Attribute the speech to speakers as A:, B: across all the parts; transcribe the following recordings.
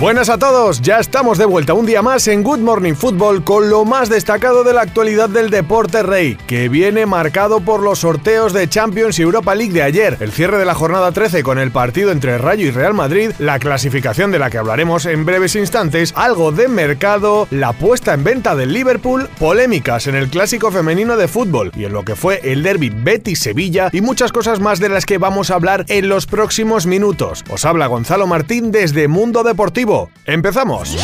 A: Buenas a todos, ya estamos de vuelta un día más en Good Morning Football con lo más destacado de la actualidad del deporte rey, que viene marcado por los sorteos de Champions y Europa League de ayer, el cierre de la jornada 13 con el partido entre Rayo y Real Madrid, la clasificación de la que hablaremos en breves instantes, algo de mercado, la puesta en venta del Liverpool, polémicas en el clásico femenino de fútbol y en lo que fue el derby Betis-Sevilla y muchas cosas más de las que vamos a hablar en los próximos minutos. Os habla Gonzalo Martín desde Mundo Deportivo ¡Empezamos!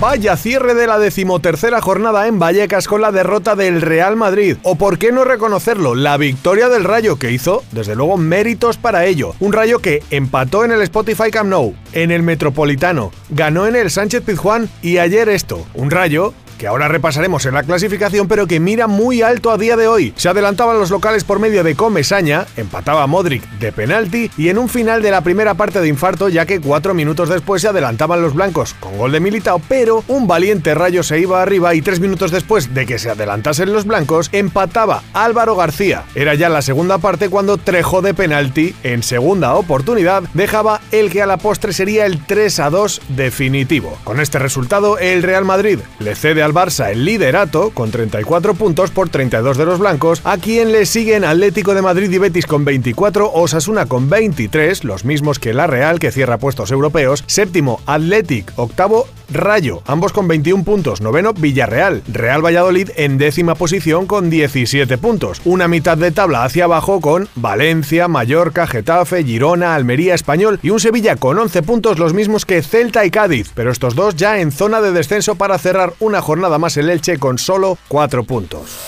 A: Vaya cierre de la decimotercera jornada en Vallecas con la derrota del Real Madrid. O por qué no reconocerlo, la victoria del Rayo que hizo, desde luego, méritos para ello. Un Rayo que empató en el Spotify Camp Nou, en el Metropolitano, ganó en el Sánchez Pizjuán y ayer esto. Un Rayo que ahora repasaremos en la clasificación, pero que mira muy alto a día de hoy. Se adelantaban los locales por medio de Comesaña, empataba Modric de penalti y en un final de la primera parte de infarto, ya que cuatro minutos después se adelantaban los blancos con gol de Militao, pero un valiente rayo se iba arriba y tres minutos después de que se adelantasen los blancos, empataba Álvaro García. Era ya la segunda parte cuando Trejo de penalti, en segunda oportunidad, dejaba el que a la postre sería el 3 a 2 definitivo. Con este resultado, el Real Madrid le cede al Barça el liderato con 34 puntos por 32 de los blancos, a quien le siguen Atlético de Madrid y Betis con 24, Osasuna con 23, los mismos que la Real que cierra puestos europeos, séptimo Athletic, octavo Rayo, ambos con 21 puntos, noveno Villarreal, Real Valladolid en décima posición con 17 puntos, una mitad de tabla hacia abajo con Valencia, Mallorca, Getafe, Girona, Almería, Español y un Sevilla con 11 puntos los mismos que Celta y Cádiz, pero estos dos ya en zona de descenso para cerrar una jornada más el Elche con solo 4 puntos.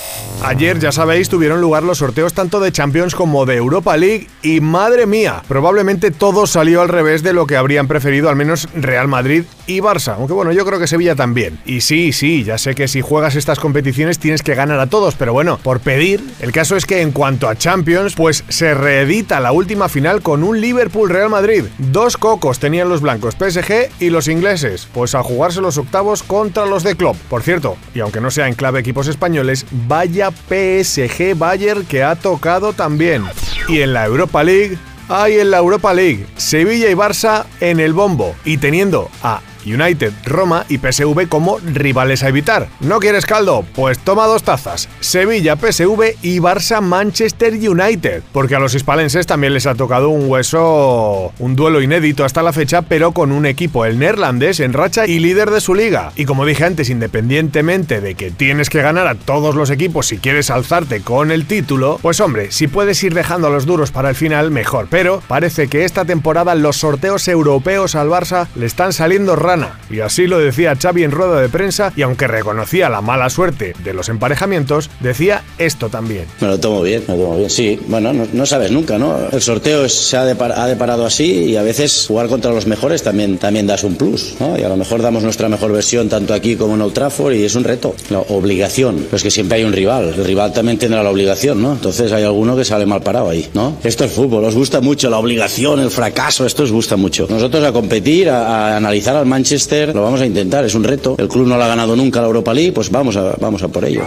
A: Ayer, ya sabéis, tuvieron lugar los sorteos tanto de Champions como de Europa League y madre mía, probablemente todo salió al revés de lo que habrían preferido al menos Real Madrid y Barça, aunque bueno, yo creo que Sevilla también. Y sí, sí, ya sé que si juegas estas competiciones tienes que ganar a todos, pero bueno, por pedir, el caso es que en cuanto a Champions, pues se reedita la última final con un Liverpool-Real Madrid. Dos cocos tenían los blancos, PSG y los ingleses, pues a jugarse los octavos contra los de Klopp. Por cierto, y aunque no sea en clave equipos españoles, vaya PSG Bayern que ha tocado también. Y en la Europa League, hay en la Europa League, Sevilla y Barça en el bombo, y teniendo a United, Roma y PSV como rivales a evitar. ¿No quieres caldo? Pues toma dos tazas. Sevilla, PSV y Barça, Manchester United. Porque a los hispalenses también les ha tocado un hueso, un duelo inédito hasta la fecha, pero con un equipo, el neerlandés, en racha y líder de su liga. Y como dije antes, independientemente de que tienes que ganar a todos los equipos si quieres alzarte con el título, pues hombre, si puedes ir dejando a los duros para el final, mejor. Pero parece que esta temporada los sorteos europeos al Barça le están saliendo raros y así lo decía Xavi en rueda de prensa y aunque reconocía la mala suerte de los emparejamientos, decía esto también.
B: Me lo tomo bien, me lo tomo bien. Sí, bueno, no, sabes nunca, ¿no? El sorteo se ha, deparado así y a veces jugar contra los mejores también, también das un plus, ¿no? Y a lo mejor damos nuestra mejor versión tanto aquí como en Old Trafford y es un reto, la obligación. Pero es que siempre hay un rival, el rival también tendrá la obligación, ¿no? Entonces hay alguno que sale mal parado ahí, ¿no? Esto es fútbol, os gusta mucho la obligación, el fracaso, esto os gusta mucho. Nosotros a competir, a, a analizar al Manchester Manchester, lo vamos a intentar, es un reto. El club no lo ha ganado nunca la Europa League, pues vamos a, vamos a por ello.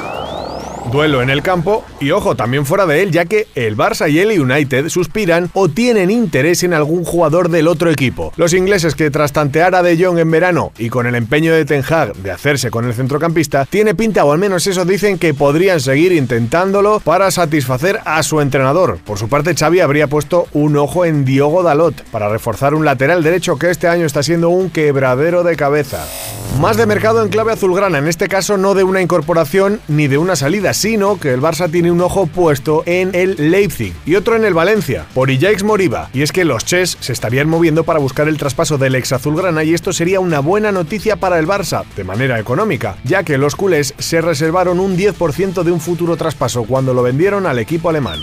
A: Duelo en el campo y ojo también fuera de él ya que el Barça y el United suspiran o tienen interés en algún jugador del otro equipo. Los ingleses que tras tantear a De Jong en verano y con el empeño de Ten Hag de hacerse con el centrocampista, tiene pinta o al menos eso dicen que podrían seguir intentándolo para satisfacer a su entrenador. Por su parte Xavi habría puesto un ojo en Diogo Dalot para reforzar un lateral derecho que este año está siendo un quebradero de cabeza. Más de mercado en clave azulgrana, en este caso no de una incorporación ni de una salida, sino que el Barça tiene un ojo puesto en el Leipzig y otro en el Valencia, por Ijaix Moriba. Y es que los Ches se estarían moviendo para buscar el traspaso del ex azulgrana y esto sería una buena noticia para el Barça, de manera económica, ya que los culés se reservaron un 10% de un futuro traspaso cuando lo vendieron al equipo alemán.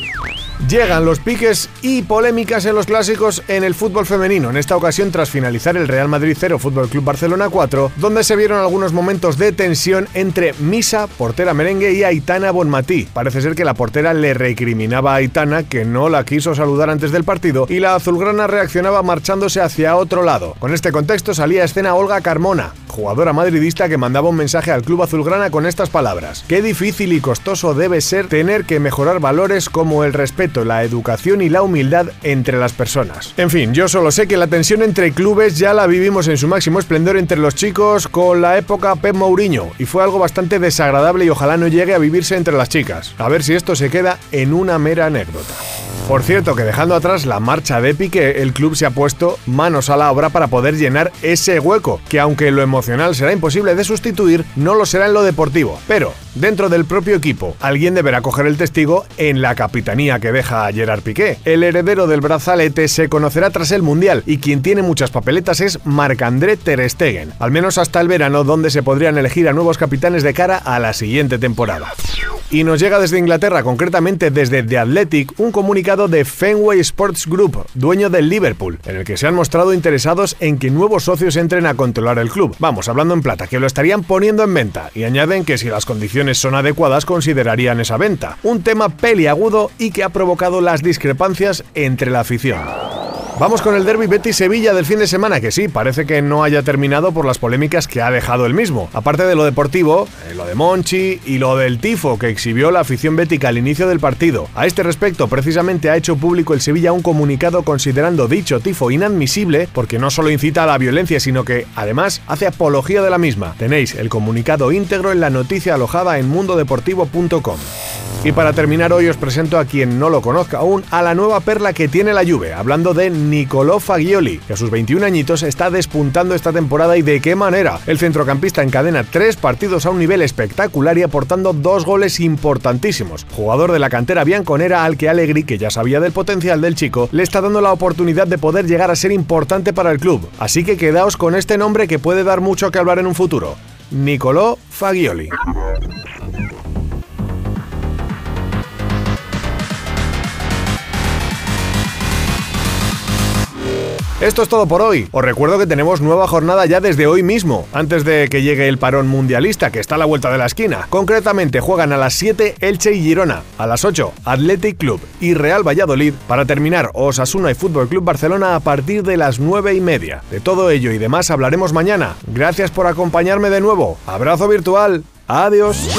A: Llegan los piques y polémicas en los clásicos en el fútbol femenino, en esta ocasión tras finalizar el Real Madrid 0 Fútbol Club Barcelona 4, donde se vieron algunos momentos de tensión entre Misa, portera merengue, y Aitana Bonmatí. Parece ser que la portera le recriminaba a Aitana que no la quiso saludar antes del partido y la azulgrana reaccionaba marchándose hacia otro lado. Con este contexto salía a escena Olga Carmona, jugadora madridista que mandaba un mensaje al club azulgrana con estas palabras: Qué difícil y costoso debe ser tener que mejorar valores como el respeto la educación y la humildad entre las personas. En fin, yo solo sé que la tensión entre clubes ya la vivimos en su máximo esplendor entre los chicos con la época Pep Mourinho y fue algo bastante desagradable y ojalá no llegue a vivirse entre las chicas. A ver si esto se queda en una mera anécdota. Por cierto, que dejando atrás la marcha de Piqué, el club se ha puesto manos a la obra para poder llenar ese hueco, que aunque lo emocional será imposible de sustituir, no lo será en lo deportivo. Pero, dentro del propio equipo, alguien deberá coger el testigo en la capitanía que deja Gerard Piqué. El heredero del brazalete se conocerá tras el Mundial y quien tiene muchas papeletas es Marc-André Ter Stegen, al menos hasta el verano donde se podrían elegir a nuevos capitanes de cara a la siguiente temporada. Y nos llega desde Inglaterra, concretamente desde The Athletic, un comunicado de Fenway Sports Group, dueño del Liverpool, en el que se han mostrado interesados en que nuevos socios entren a controlar el club. Vamos, hablando en plata, que lo estarían poniendo en venta, y añaden que si las condiciones son adecuadas considerarían esa venta. Un tema peliagudo y que ha provocado las discrepancias entre la afición. Vamos con el derby Betis-Sevilla del fin de semana, que sí, parece que no haya terminado por las polémicas que ha dejado el mismo. Aparte de lo deportivo, eh, lo de Monchi y lo del tifo que exhibió la afición bética al inicio del partido. A este respecto, precisamente ha hecho público el Sevilla un comunicado considerando dicho tifo inadmisible porque no solo incita a la violencia, sino que, además, hace apología de la misma. Tenéis el comunicado íntegro en la noticia alojada en mundodeportivo.com. Y para terminar hoy os presento a quien no lo conozca aún a la nueva perla que tiene la Juve, hablando de Nicolò Fagioli, que a sus 21 añitos está despuntando esta temporada y de qué manera. El centrocampista encadena tres partidos a un nivel espectacular y aportando dos goles importantísimos. Jugador de la cantera bianconera al que Allegri, que ya sabía del potencial del chico, le está dando la oportunidad de poder llegar a ser importante para el club. Así que quedaos con este nombre que puede dar mucho que hablar en un futuro. Nicolò Fagioli. Esto es todo por hoy. Os recuerdo que tenemos nueva jornada ya desde hoy mismo, antes de que llegue el parón mundialista que está a la vuelta de la esquina. Concretamente juegan a las 7 Elche y Girona, a las 8 Athletic Club y Real Valladolid para terminar Osasuna y Fútbol Club Barcelona a partir de las 9 y media. De todo ello y demás hablaremos mañana. Gracias por acompañarme de nuevo. Abrazo virtual. Adiós.